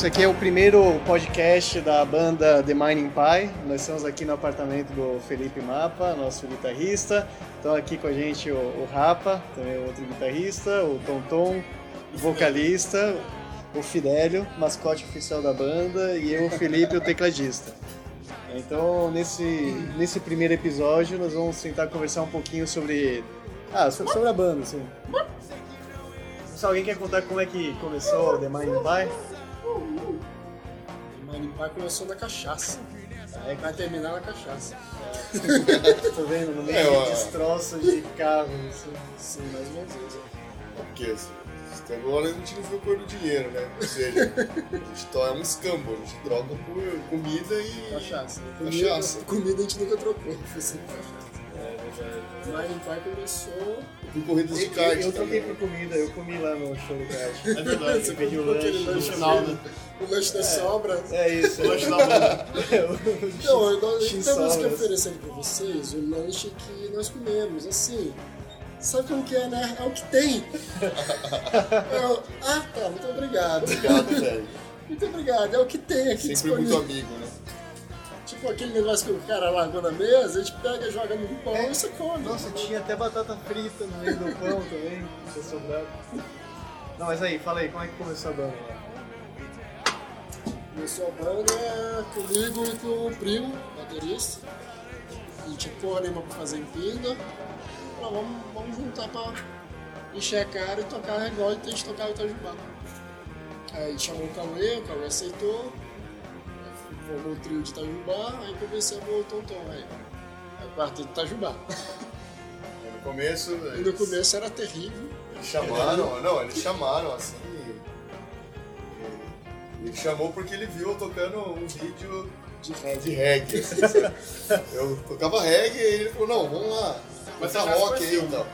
esse aqui, é o primeiro podcast da banda The Mining Pie. Nós estamos aqui no apartamento do Felipe Mapa, nosso guitarrista. Estão aqui com a gente o, o Rapa, também outro guitarrista, o Tonton, vocalista, o Fidélio, mascote oficial da banda, e eu, o Felipe, o tecladista. Então, nesse, nesse primeiro episódio, nós vamos tentar conversar um pouquinho sobre. Ah, sobre, a banda, assim. Se alguém quer contar como é que começou The Mind Pie? Mining Pie começou na cachaça. Aí vai terminar na cachaça. Tô vendo, no meio É, ó. de destroços de carro. Assim. Sim, mais ou menos isso. Porque assim, até agora a gente não cor do dinheiro, né? Ou seja, a gente é um escambo, a gente troca por comida e. Cachaça. Cachaça. Comida, comida a gente nunca trocou. Foi sempre cachaça. O Mining Pie começou. por corridas de Eu, kart. eu troquei também. por comida, eu comi lá no show do kart. É verdade, Você pediu lanche. lanche final, né? O lanche das sobras. É isso. O lanche da banda. Não, nós que sobras. oferecer pra vocês o lanche que nós comemos. Assim, sabe como que é, né? É o que tem. É o- Ah, tá, muito obrigado. Obrigado, velho. Muito obrigado, é o que tem aqui Sempre muito disponível. amigo, né? Aquele negócio que o cara largou na mesa, a gente pega, joga no pão e você come. Nossa, tinha até batata frita no meio do pão também, tinha sobrado. Não, mas aí, fala aí, como é que começou a banda? Começou a banda é comigo e com o primo, baterista. E tinha porra nenhuma pra fazer em pinga. Falei, vamos, vamos juntar pra encher a cara e tocar igual a gente tocava Itajubá. Aí chamou o Cauê, o Cauê aceitou. Formou o trio de Itajubá, aí convencemos o Tonton aí. Aí o quarteto de Itajubá. No começo, E no eles, começo era terrível. eles chamaram, não, eles chamaram assim. e- Ele chamou porque ele viu eu tocando um vídeo De reggae. de reggae. assim, eu tocava reggae e ele falou, não, vamos lá, já se rock aí e tal.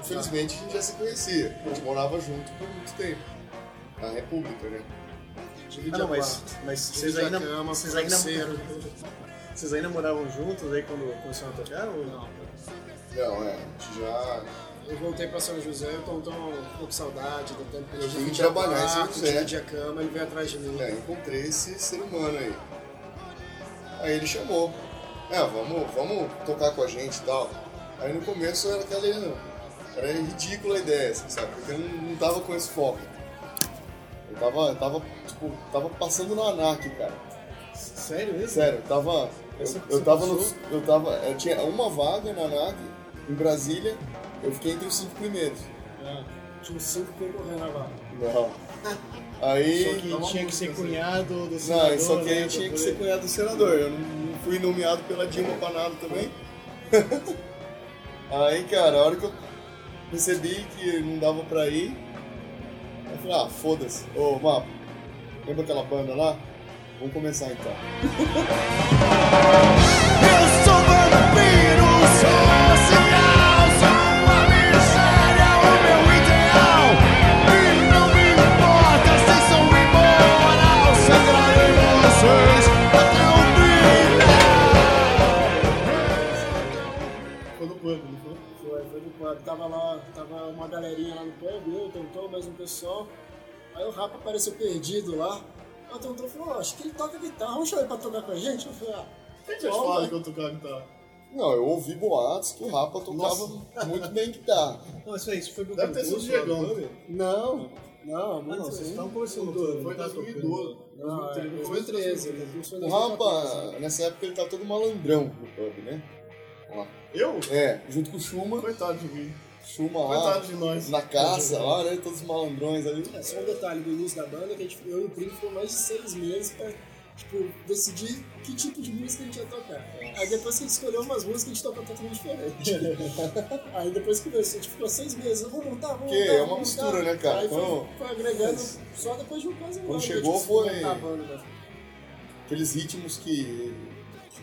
Infelizmente a gente já se conhecia, a gente morava junto por muito tempo. Na República, né? Divide Ah, não, mas, mas vocês ainda, cama, vocês, ainda, vocês ainda moravam juntos aí quando começaram a tocar? Ou não? Não, é, a gente já. Eu voltei pra São José, eu tô, tô um pouco saudade do tempo que eu dividia trabalhar em São José. a cama, ele veio atrás de mim. É, encontrei esse ser humano aí. Aí ele chamou. É, vamos, vamos tocar com a gente e tal. Aí no começo era aquela. Era ridícula a ideia, assim, sabe? Porque eu não, não tava com esse foco. Eu tava, tava, tipo, tava passando na ANAC, cara. Sério isso? Sério, eu tava. Eu, Você- eu tava no. Eu tava. Eu tinha uma vaga na ANAC em Brasília, eu fiquei entre os cinco primeiros. É, tinha uns cinco que morreram na vaga. Não. Aí. Só que tinha que ser cunhado do Não, senador, só que né, aí tinha que ser cunhado do senador. Eu não, não fui nomeado pela Dilma pra nada também. aí, cara, a hora que eu percebi que não dava pra ir, eu falei, ah, foda-se. Ô, Mapa, lembra aquela banda lá? Vamos começar então. Eu sou vampiro Tava lá, tava uma galerinha lá no pub, eu, o Tonton, mais um pessoal. Aí o Rapa apareceu perdido lá. Aí o Tonton falou, "Ó, acho que ele toca guitarra, vamos chamar ele pra tocar com a gente? Eu falei, ah, Quem tinha te bom, falado vai. que eu tocava guitarra? Não, eu ouvi boatos que o Rapa tocava muito bem guitarra. Não, isso aí, isso foi pro Deve ter sido o do Diegão. clube? Não, não, não, vocês estão conversando Foi tudo. em não tá 2012. Não, é 2013. 2013, ele começou em O 2014. Rapa, nessa época, ele tava todo malandrão no pub, né? Lá. Eu? É, junto com o Chuma. Coitado de mim. Chuma lá. Coitado de nós. Na caça lá, né? Todos os malandrões ali. É, só um detalhe do início da banda, que a gente, eu e o Primo ficou mais de seis meses pra tipo, decidir que tipo de música a gente ia tocar. Aí depois que a gente escolheu umas músicas, a gente tocou totalmente diferente. Aí depois que começou, a gente ficou seis meses, vamos montar, vamos Que montar. é uma mistura, montar. né, cara? Aí foi, Então- foi agregando só depois de um quase um Quando ano que chegou, foi- montar né? Aqueles ritmos que,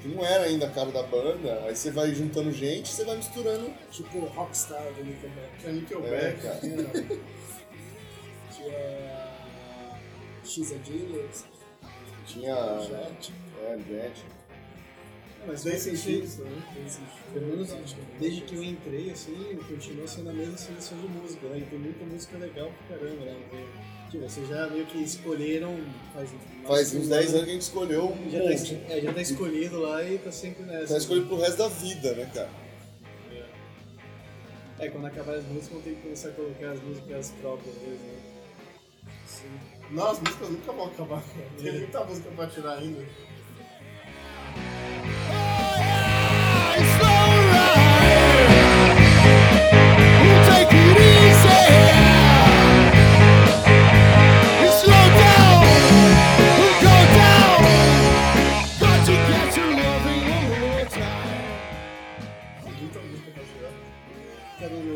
que não era ainda a cara da banda. Aí você vai juntando gente, você vai misturando. Tipo Rockstar do Nickelback. Tinha É, Nickelback. cara. Tinha X a Genius, Tinha. Jet. É, Jet. Mas também. Bem sentidos. Pelo menos desde que eu entrei, assim, continua sendo a mesma seleção de música, né? E tem muita música legal pra caramba, né? Tipo, vocês já meio que escolheram faz, Faz uns 10 anos que a gente escolheu um Já tá, monte. es- é, já tá escolhido lá e tá sempre nessa. Tá escolhido pro resto da vida, né, cara? É, quando acabar as músicas, vão ter que começar a colocar as músicas próprias mesmo, né? Não, as músicas nunca vão acabar. cara. Tem muita música pra tirar ainda.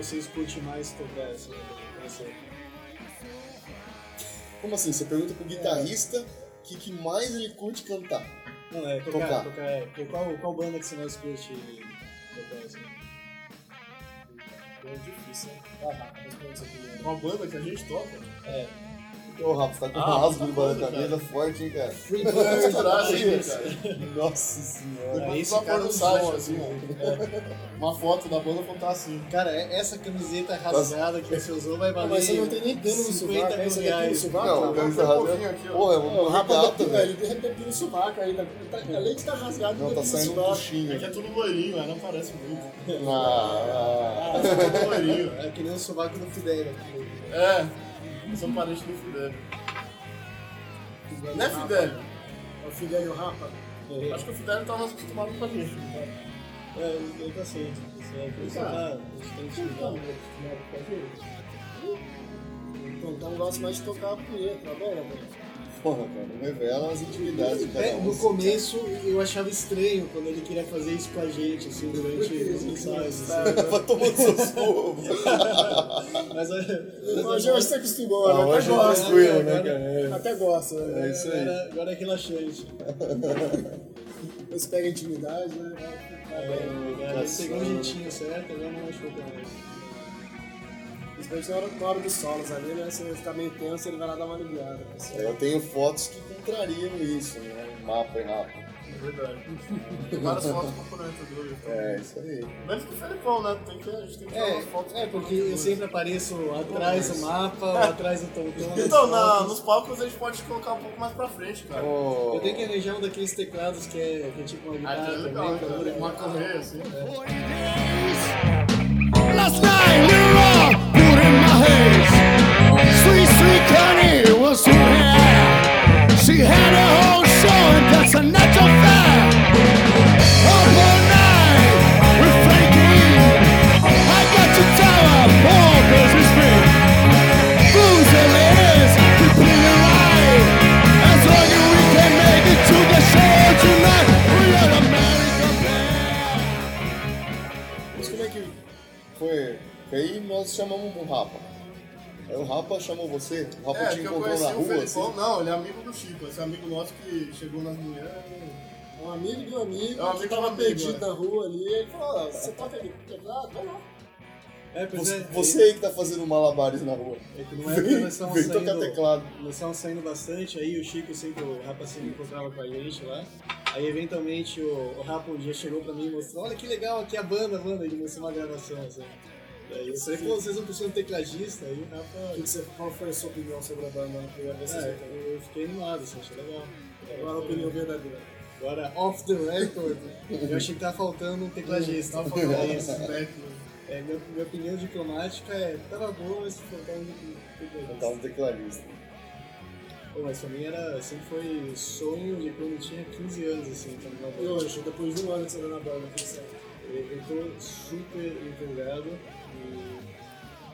Vocês curte mais tocar essa essa- Como assim? Você pergunta pro guitarrista o que, que mais ele curte cantar. Não, é tocar, Tocar. tocar. é. Qual, qual banda que você mais curte tocar assim? É difícil, né? Isso aqui. Uma banda que a gente toca. É. Ô, Rafa, você tá com um Ah, rasgo tá de falando, camisa forte, hein, cara? Estourar ainda, cara. Nossa senhora. Depois esse tu vai cara é um site, assim. É. Uma foto da banda quando tá assim. Cara, é- essa camiseta rasgada que você usou vai valer. Mas você não tem nem pelo no 50 sovaco, tem pelo no reais. sovaco? Não, cara? camisa um rasgada. Porra, é uma regata, da velho. ele tem pelo no sovaco ainda. Tá- Além de estar rasgado, Não, tem tá saindo um puxinho. É que é tudo loirinho, aí não parece muito. Ah, Ah, é tudo loirinho. É que nem o sovaco do Fidel aqui. É, eu sou parente do Fidel. Não é Fidel? É o Fidel e o Rapa? Acho que o Fidel tá mais acostumado com a gente. É, ele tá certo. Isso é, por isso Tá. tá, a gente. Então, então gosto mais de tocar a punheta, tá bom, velho? Porra, cara, revela as intimidades de cada É, um. no começo eu achava estranho quando ele queria fazer isso com a gente, assim, durante os ensaios. Assim. Vai tomando seus povos. Mas é, Hoje você acostumou, né? Até hoje é gosta. tranquilo, né, agora- cara? Até gosta, né? É isso aí. agora, agora é relaxante. Você pega intimidade, né? É, ele pegou um sabe. jeitinho certo, agora não machucou também. Principalmente na hora, na hora dos solos ali, né? Você tá meio tenso, ele vai lá dar uma aliviada. Assim. Eu tenho fotos que contrariam isso, né? Mapa e rapa. É verdade. Tem várias fotos comprometedoras. É, isso aí. Menos que o Felipão, né? Tem que, a gente tem que tirar É, umas fotos é, porque eu sempre apareço atrás do mapa, ou atrás do Tonton. nas Então, na, nos palcos a gente pode colocar um pouco mais pra frente, cara. Oh, Eu tenho que arranjar um daqueles teclados que é, que é tipo uma Ah, guitarra que é legal, também, cara. Uma correia, assim. Last night all como é que. foi. Aí nós chamamos o Rapa. Aí o Rapa chamou você, o Rapa É, te encontrou na o rua, Felipão. assim. Não, ele é amigo do Chico. Esse amigo nosso que chegou nas mulheres. Um amigo do amigo É um amigo que tava amigo, perdido é. na rua ali, ele falou, "Ó, você toca teclado? Vai lá. É, pois Você, é, você aí que tá fazendo malabares na rua. É que numa época nós estávamos Vem tocar saindo, teclado. nós estávamos saindo bastante, aí o Chico sempre, o Rapa sempre encontrava com a gente lá. Aí eventualmente o, o Rapa um dia chegou pra mim e mostrou, olha que legal aqui a banda, a banda, ele mostrou uma gravação assim. Daí eu falei, pô, vocês não precisam de tecladista? Aí o Rapa. que que você- Qual foi a sua opinião sobre a banda na primeira vez É, eu fiquei animado, assim, achei legal. Agora a opinião verdadeira. Agora, off the record, eu achei que tá faltando um tecladista. Tava falando É isso, né? É, minha, minha opinião diplomática é, tava boa, mas faltava um tecladista. Cantar um tecladista. Pô, mas pra mim era, sempre foi sonho de quando eu tinha 15 anos, assim, tá numa E banda. hoje, depois de um ano que você na banda, o que você Eu, eu tô super empolgado e...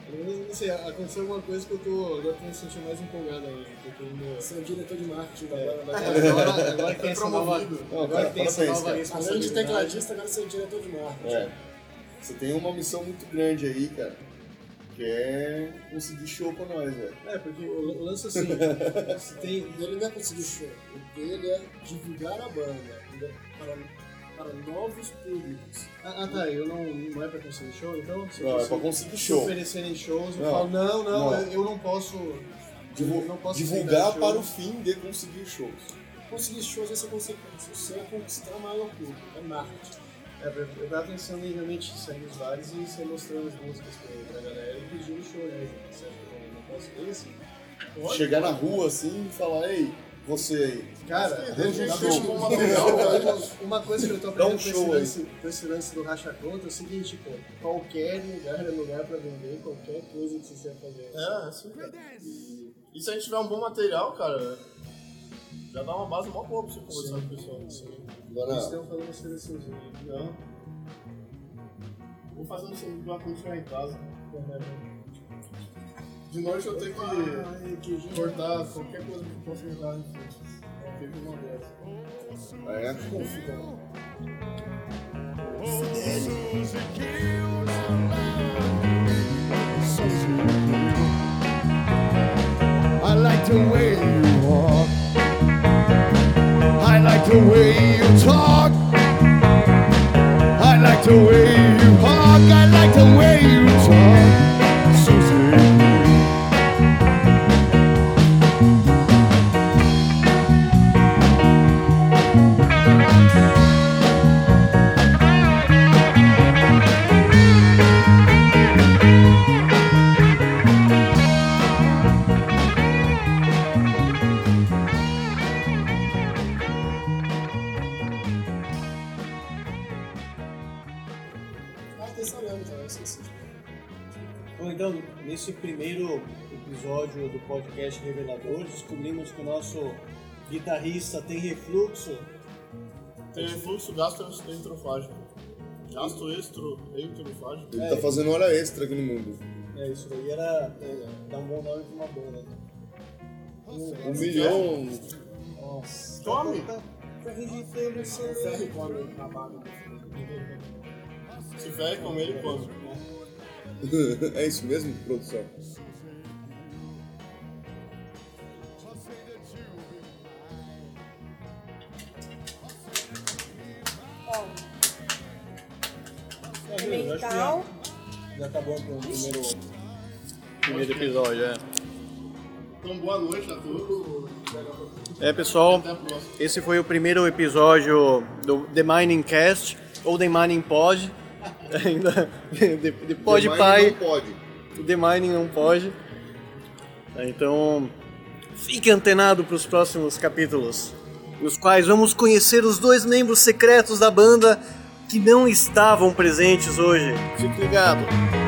Pelo menos, não sei, aconteceu alguma coisa que eu tô, agora tô me sentindo mais empolgado ainda, porque ainda... Você é o diretor de marketing da É, agora, agora que tem essa nova, promovido. Não, agora tem essa nova. Além de tecladista, agora você é o diretor de marketing. É. Você tem uma missão muito grande aí, cara. Que é conseguir show pra nós, velho. É, porque o, lance assim, você tem... Ele não é conseguir show, o dele é divulgar a banda para, para novos públicos. Ah, ah, tá, eu não, não é pra conseguir show, então? Se Não, é pra conseguir se show. oferecerem shows, eu Não. falo, não, não, Não. Eu, eu não posso... Divu- eu não posso divulgar para o fim de conseguir shows. conseguir shows vai ser consequência. Seu é conquistar o maior público, é marketing. É, eu tava pensando em realmente sair nos bares e sair mostrando as músicas pra, pra galera e pedir um show, né? Você acha que eu não posso ver assim? Chegar na rua assim e falar, ei, você aí. Cara, Arranja um show. uma coisa que eu tô Dá um aprendendo com, esse show lance, com esse lance do racha conta é o seguinte, tipo, qualquer lugar é lugar pra vender qualquer coisa que você quiser fazer. É, cara. E se a gente tiver um bom material, cara, já dá uma base mó boa pra você conversar com o pessoal. Eles Agora, estão falando uma seleçãozinha. Não. Vou fazer um segundo pra quando chegar em casa. De noite eu tenho que cortar qualquer coisa que possa me dar frente. Teve uma dessas. ah, é? I the way you walk. I like the way podcast Revelador, descobrimos que o nosso guitarrista tem refluxo. Tem refluxo gastroenterofágico. Gastoestro enterofágico. Ele tá fazendo hora extra aqui no mundo. É, isso daí era é, dar um bom nome pra uma banda. Um milhão. Nossa. Tome! Tá, tá registrando o seu- Ferro e come na barra. Se ferre com ele quando? é isso mesmo, produção? Tá bom pro primeiro, primeiro episódio, é. Então, boa noite a todos. É, pessoal, esse foi o primeiro episódio do The Mining Cast, ou The Mining Pod, ainda, de, de Pod The Pai. Não pode. The Mining não pode. Então, fique antenado para os próximos capítulos, nos quais vamos conhecer os dois membros secretos da banda que não estavam presentes hoje. Fique ligado.